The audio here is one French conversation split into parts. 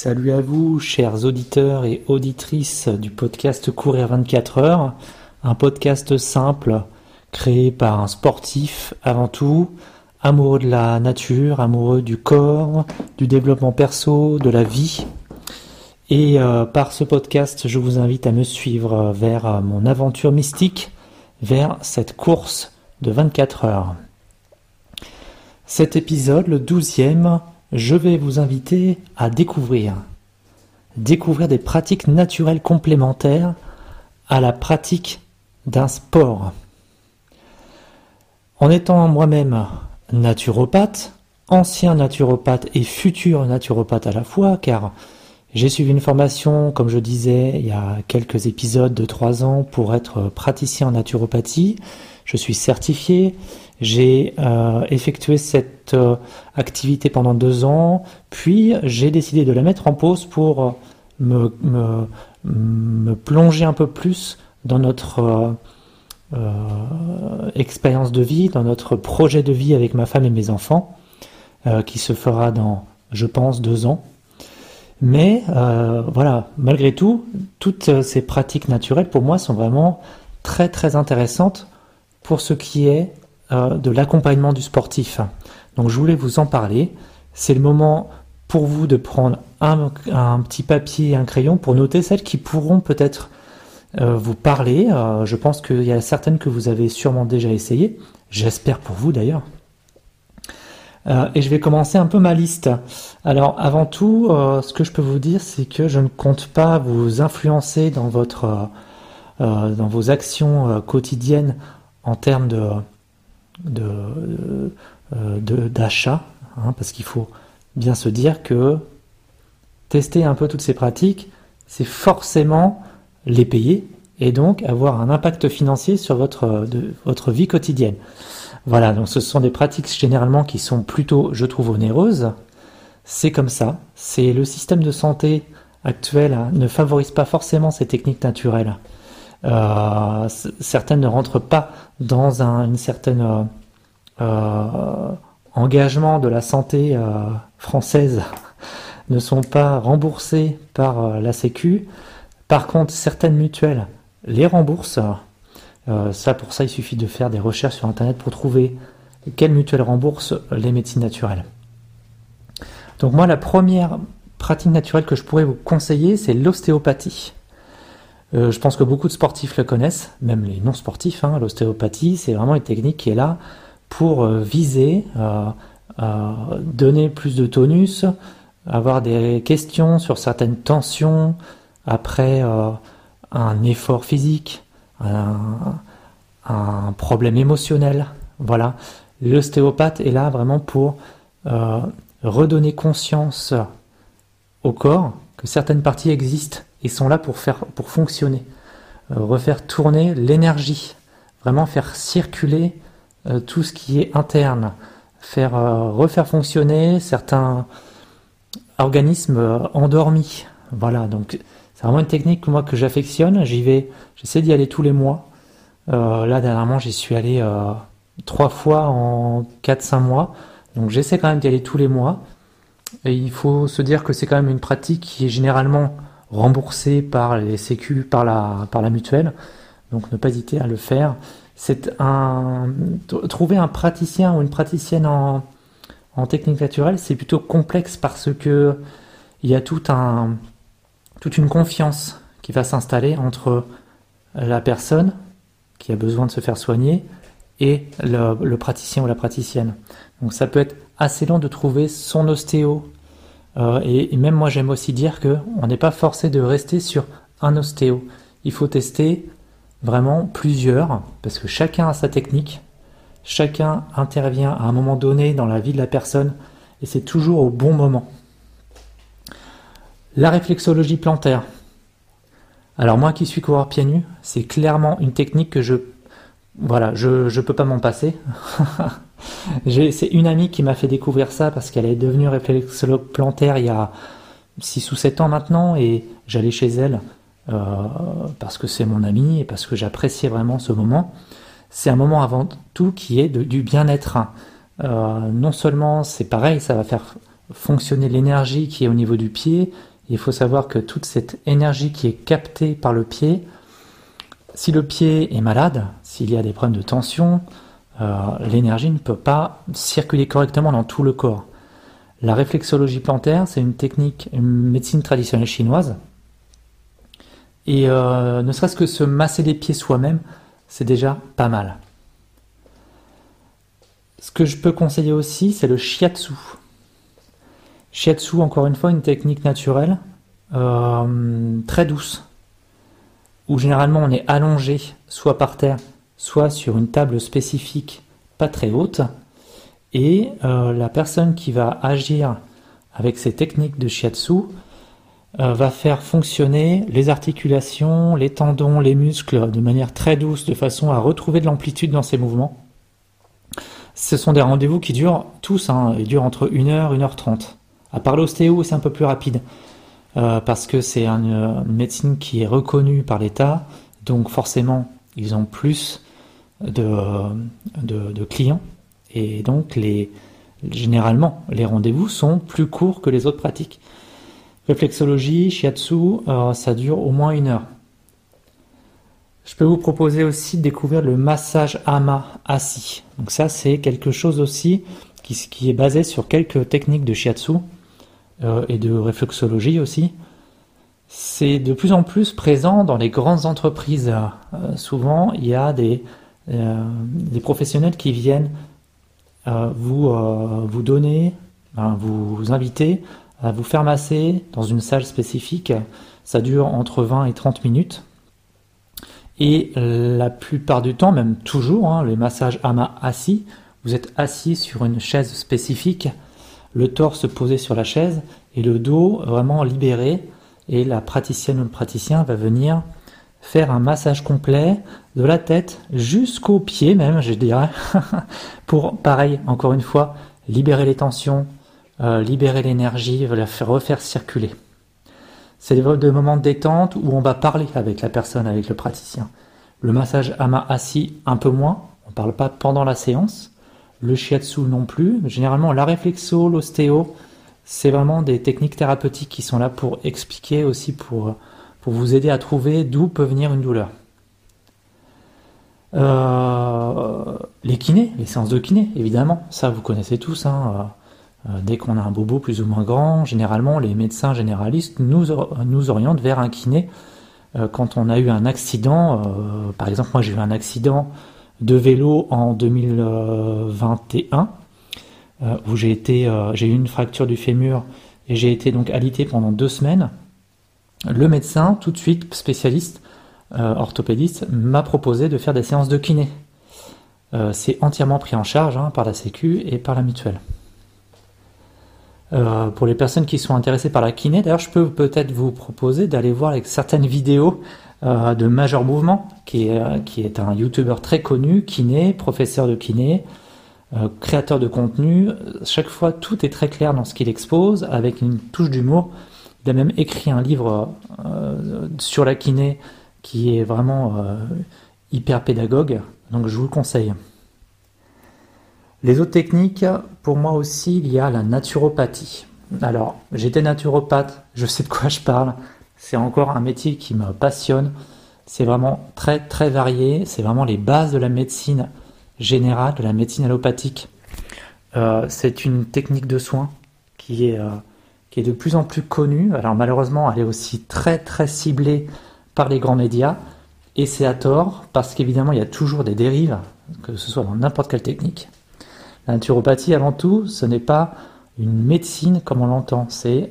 Salut à vous, chers auditeurs et auditrices du podcast Courir 24 heures, un podcast simple créé par un sportif avant tout, amoureux de la nature, amoureux du corps, du développement perso, de la vie. Et euh, par ce podcast, je vous invite à me suivre vers euh, mon aventure mystique, vers cette course de 24 heures. Cet épisode, le douzième, je vais vous inviter à découvrir, découvrir des pratiques naturelles complémentaires à la pratique d'un sport. En étant moi-même naturopathe, ancien naturopathe et futur naturopathe à la fois, car j'ai suivi une formation, comme je disais, il y a quelques épisodes de trois ans pour être praticien en naturopathie. Je suis certifié, j'ai euh, effectué cette euh, activité pendant deux ans, puis j'ai décidé de la mettre en pause pour euh, me, plonger un peu plus dans notre expérience de vie, dans notre projet de vie avec ma femme et mes enfants, qui se fera dans, je pense, deux ans. Mais voilà, malgré tout, toutes ces pratiques naturelles pour moi sont vraiment très très intéressantes pour ce qui est de l'accompagnement du sportif. Donc je voulais vous en parler. C'est le moment pour vous de prendre un, petit papier et un crayon pour noter celles qui pourront peut-être euh, vous parler. Euh, je pense qu'il y a certaines que vous avez sûrement déjà essayées. J'espère pour vous d'ailleurs. et je vais commencer un peu ma liste. Alors avant tout, ce que je peux vous dire, c'est que je ne compte pas vous influencer dans votre dans vos actions quotidiennes en termes de euh, de, d'achat, hein, parce qu'il faut bien se dire que tester un peu toutes ces pratiques, c'est forcément les payer et donc avoir un impact financier sur votre, de, votre vie quotidienne. Voilà, donc ce sont des pratiques généralement qui sont plutôt, je trouve, onéreuses. C'est comme ça. C'est le système de santé actuel hein, ne favorise pas forcément ces techniques naturelles. Euh, certaines ne rentrent pas dans un une certaine euh, euh, engagement de la santé française, ne sont pas remboursées par la Sécu. Par contre, certaines mutuelles les remboursent. ça, pour ça, il suffit de faire des recherches sur Internet pour trouver quelle mutuelle rembourse les médecines naturelles. Donc moi, la première pratique naturelle que je pourrais vous conseiller, c'est l'ostéopathie. Euh, je pense que beaucoup de sportifs le connaissent, même les non-sportifs. Hein, L'ostéopathie, c'est vraiment une technique qui est là pour euh, viser, euh, donner plus de tonus, avoir des questions sur certaines tensions après un effort physique, un, un, problème émotionnel. Voilà, l'ostéopathe est là vraiment pour redonner conscience au corps que certaines parties existent et sont là pour faire pour fonctionner, euh, refaire tourner l'énergie, vraiment faire circuler euh, tout ce qui est interne, faire euh, refaire fonctionner certains organismes endormis. Voilà, donc c'est vraiment une technique moi que j'affectionne. J'y vais, j'essaie d'y aller tous les mois. là dernièrement, j'y suis allé trois fois en 4-5 mois. Donc j'essaie quand même d'y aller tous les mois. Et il faut se dire que c'est quand même une pratique qui est généralement remboursé par les sécu, par la, par la mutuelle. Donc ne pas hésiter à le faire. C'est un trouver un praticien ou une praticienne en, en technique naturelle, c'est plutôt complexe parce que il y a un, toute une confiance qui va s'installer entre la personne qui a besoin de se faire soigner et le, praticien ou la praticienne. Donc ça peut être assez long de trouver son ostéo euh, et, même moi, j'aime aussi dire que on n'est pas forcé de rester sur un ostéo. Il faut tester vraiment plusieurs, parce que chacun a sa technique, chacun intervient à un moment donné dans la vie de la personne, et c'est toujours au bon moment. La réflexologie plantaire. Alors moi qui suis coureur pieds nus, c'est clairement une technique que je voilà, je ne peux pas m'en passer. C'est une amie qui m'a fait découvrir ça parce qu'elle est devenue réflexologue plantaire il y a 6 ou 7 ans maintenant et j'allais chez elle euh, parce que c'est mon amie et parce que j'appréciais vraiment ce moment. C'est un moment avant tout qui est du bien-être. Euh, non seulement c'est pareil, ça va faire fonctionner l'énergie qui est au niveau du pied. Il faut savoir que toute cette énergie qui est captée par le pied, si le pied est malade, s'il y a des problèmes de tension, euh, l'énergie ne peut pas circuler correctement dans tout le corps. La réflexologie plantaire, c'est une technique, une médecine traditionnelle chinoise. Et euh, ne serait-ce que se masser les pieds soi-même, c'est déjà pas mal. Ce que je peux conseiller aussi, c'est le shiatsu. Shiatsu, encore une fois, une technique naturelle, euh, très douce, où généralement on est allongé, soit par terre, soit sur une table spécifique, pas très haute, et euh, la personne qui va agir avec ces techniques de shiatsu euh, va faire fonctionner les articulations, les tendons, les muscles de manière très douce, de façon à retrouver de l'amplitude dans ses mouvements. Ce sont des rendez-vous qui durent tous, hein, ils durent entre 1h, 1h30. À part l'ostéo, c'est un peu plus rapide, euh, parce que c'est une, médecine qui est reconnue par l'État, donc forcément, ils ont plus de, clients, et donc généralement, les rendez-vous sont plus courts que les autres pratiques. Réflexologie, shiatsu, euh, ça dure au moins une heure. Je peux vous proposer aussi de découvrir le massage ama assis. Donc ça, c'est quelque chose aussi qui, est basé sur quelques techniques de shiatsu et de réflexologie aussi. C'est de plus en plus présent dans les grandes entreprises. Euh, souvent, il y a des, des professionnels qui viennent vous, vous donner, vous inviter à vous faire masser dans une salle spécifique. Ça dure entre 20 et 30 minutes. Et la plupart du temps, même toujours, hein, les massages ama assis, vous êtes assis sur une chaise spécifique, le torse posé sur la chaise et le dos vraiment libéré. Et la praticienne ou le praticien va venir faire un massage complet de la tête jusqu'aux pieds même, je dirais, pour, pareil, encore une fois, libérer les tensions, euh, libérer l'énergie, la faire refaire circuler. C'est des moments de détente où on va parler avec la personne, avec le praticien. Le massage à main assis, un peu moins. On ne parle pas pendant la séance. Le shiatsu non plus. Généralement, la réflexo, l'ostéo, c'est vraiment des techniques thérapeutiques qui sont là pour expliquer aussi, pour, vous aider à trouver d'où peut venir une douleur. Euh, les kinés, les séances de kiné, évidemment, ça vous connaissez tous. Hein. Euh, dès qu'on a un bobo plus ou moins grand, généralement les médecins généralistes nous, orientent vers un kiné euh, quand on a eu un accident. Euh, par exemple, moi j'ai eu un accident de vélo en 2021 où j'ai été, j'ai eu une fracture du fémur et j'ai été donc alité pendant deux semaines. Le médecin, tout de suite spécialiste orthopédiste, m'a proposé de faire des séances de kiné. c'est entièrement pris en charge hein, par la Sécu et par la mutuelle. Euh, pour les personnes qui sont intéressées par la kiné, d'ailleurs, je peux peut-être vous proposer d'aller voir avec certaines vidéos euh, de Major Mouvement, qui est, euh, qui est un youtubeur très connu, kiné, professeur de kiné, créateur de contenu. Chaque fois, tout est très clair dans ce qu'il expose, avec une touche d'humour. Il a même écrit un livre sur la kiné qui est vraiment hyper pédagogue, donc je vous le conseille. Les autres techniques, pour moi aussi, il y a la naturopathie. Alors, j'étais naturopathe, je sais de quoi je parle. C'est encore un métier qui me passionne. C'est vraiment très très varié. C'est vraiment les bases de la médecine générale, de la médecine allopathique. Euh, c'est une technique de soins qui est, euh, qui est de plus en plus connue. Alors malheureusement, elle est aussi très très ciblée par les grands médias. Et c'est à tort, parce qu'évidemment, il y a toujours des dérives, que ce soit dans n'importe quelle technique. La naturopathie, avant tout, ce n'est pas une médecine comme on l'entend, c'est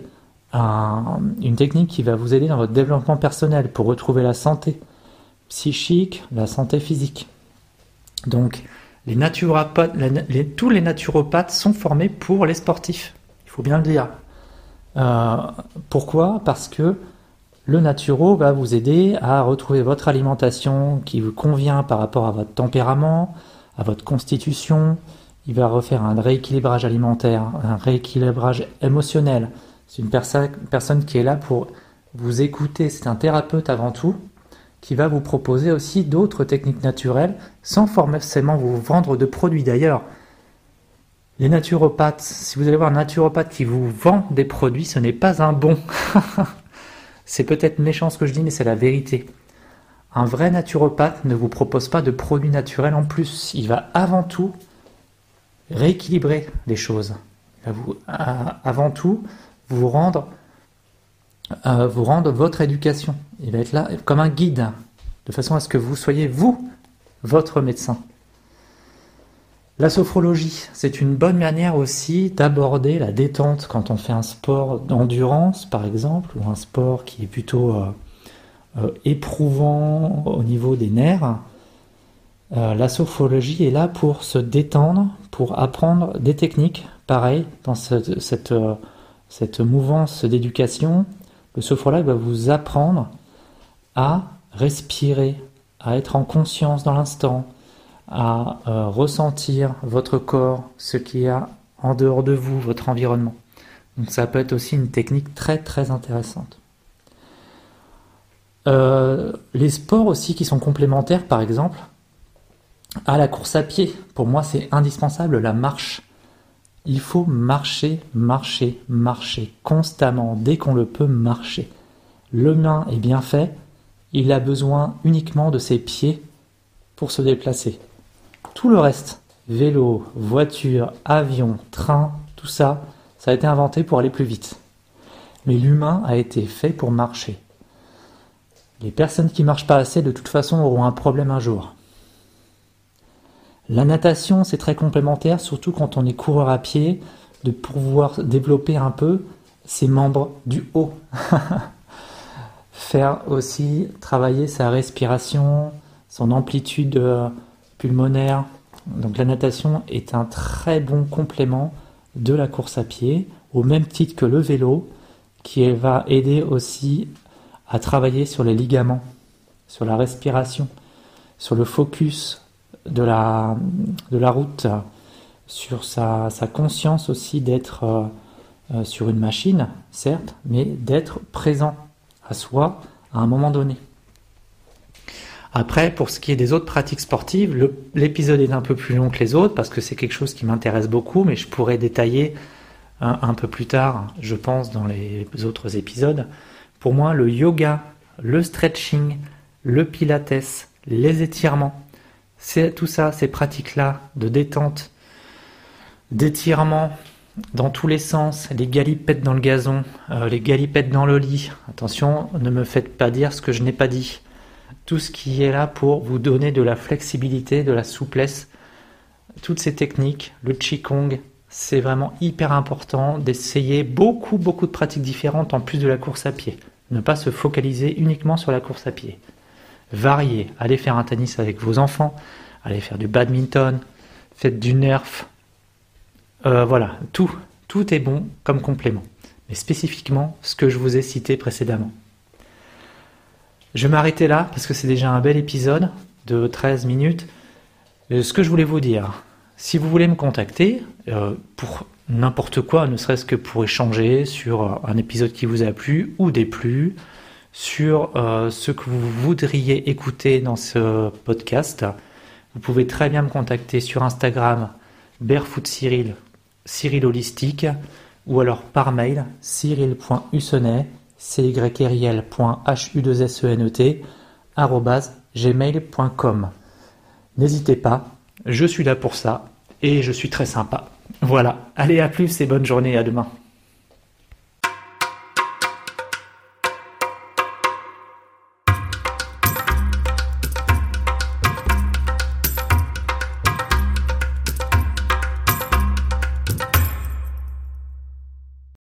une technique qui va vous aider dans votre développement personnel pour retrouver la santé psychique, la santé physique. Donc, tous les naturopathes sont formés pour les sportifs. Il faut bien le dire. Euh, pourquoi? Parce que le naturo va vous aider à retrouver votre alimentation qui vous convient par rapport à votre tempérament, à votre constitution, il va refaire un rééquilibrage alimentaire, un rééquilibrage émotionnel. C'est une personne qui est là pour vous écouter. C'est un thérapeute avant tout qui va vous proposer aussi d'autres techniques naturelles sans forcément vous vendre de produits. D'ailleurs, Les naturopathes, si vous allez voir un naturopathe qui vous vend des produits, ce n'est pas un bon. c'est peut-être méchant ce que je dis, mais c'est la vérité. Un vrai naturopathe ne vous propose pas de produits naturels en plus. Il va avant tout rééquilibrer les choses. Il va vous, avant tout vous rendre, euh, vous rendre votre éducation. Il va être là comme un guide, de façon à ce que vous soyez vous, votre médecin. La sophrologie, c'est une bonne manière aussi d'aborder la détente quand on fait un sport d'endurance, par exemple, ou un sport qui est plutôt euh, euh, éprouvant au niveau des nerfs. La sophrologie est là pour se détendre, pour apprendre des techniques. Pareil, dans cette mouvance d'éducation, le sophrologue va vous apprendre à respirer, à être en conscience dans l'instant, à euh, ressentir votre corps, ce qu'il y a en dehors de vous, votre environnement. Donc ça peut être aussi une technique très très intéressante. Euh, les sports aussi qui sont complémentaires, par exemple, à la course à pied, pour moi c'est indispensable, la marche. Il faut marcher, marcher, marcher, constamment, dès qu'on le peut marcher. L'humain est bien fait, il a besoin uniquement de ses pieds pour se déplacer. Tout le reste, vélo, voiture, avion, train, tout ça, ça a été inventé pour aller plus vite. Mais l'humain a été fait pour marcher. Les personnes qui marchent pas assez, de toute façon, auront un problème un jour. La natation, c'est très complémentaire, surtout quand on est coureur à pied, de pouvoir développer un peu ses membres du haut. Faire aussi travailler sa respiration, son amplitude euh, pulmonaire. Donc la natation est un très bon complément de la course à pied, au même titre que le vélo, qui va aider aussi à travailler sur les ligaments, sur la respiration, sur le focus de la, route, sur sa, conscience aussi d'être euh, euh, sur une machine, certes, mais d'être présent à soi à un moment donné. Après, pour ce qui est des autres pratiques sportives, l'épisode est un peu plus long que les autres parce que c'est quelque chose qui m'intéresse beaucoup, mais je pourrais détailler un, peu plus tard, je pense, dans les autres épisodes. Pour moi, le yoga, le stretching, le pilates, les étirements, c'est tout ça, ces pratiques-là de détente, d'étirement dans tous les sens, les galipettes dans le gazon, euh, les galipettes dans le lit. Attention, ne me faites pas dire ce que je n'ai pas dit tout ce qui est là pour vous donner de la flexibilité, de la souplesse. Toutes ces techniques, le Qigong, c'est vraiment hyper important d'essayer beaucoup, beaucoup de pratiques différentes en plus de la course à pied. Ne pas se focaliser uniquement sur la course à pied. Varier, allez faire un tennis avec vos enfants, allez faire du badminton, faites du nerf. Euh, voilà, tout, tout est bon comme complément. Mais spécifiquement ce que je vous ai cité précédemment. Je vais m'arrêter là parce que c'est déjà un bel épisode de 13 minutes. Euh, ce que je voulais vous dire, si vous voulez me contacter euh, pour n'importe quoi, ne serait-ce que pour échanger sur un épisode qui vous a plu ou déplu, sur euh, ce que vous voudriez écouter dans ce podcast, vous pouvez très bien me contacter sur Instagram Barefoot Cyril, Cyril Holistique, ou alors par mail cyril.hussenet cyriel.hu2senet gmail.com. N'hésitez pas, je suis là pour ça et je suis très sympa. Voilà, allez à plus et bonne journée, à demain.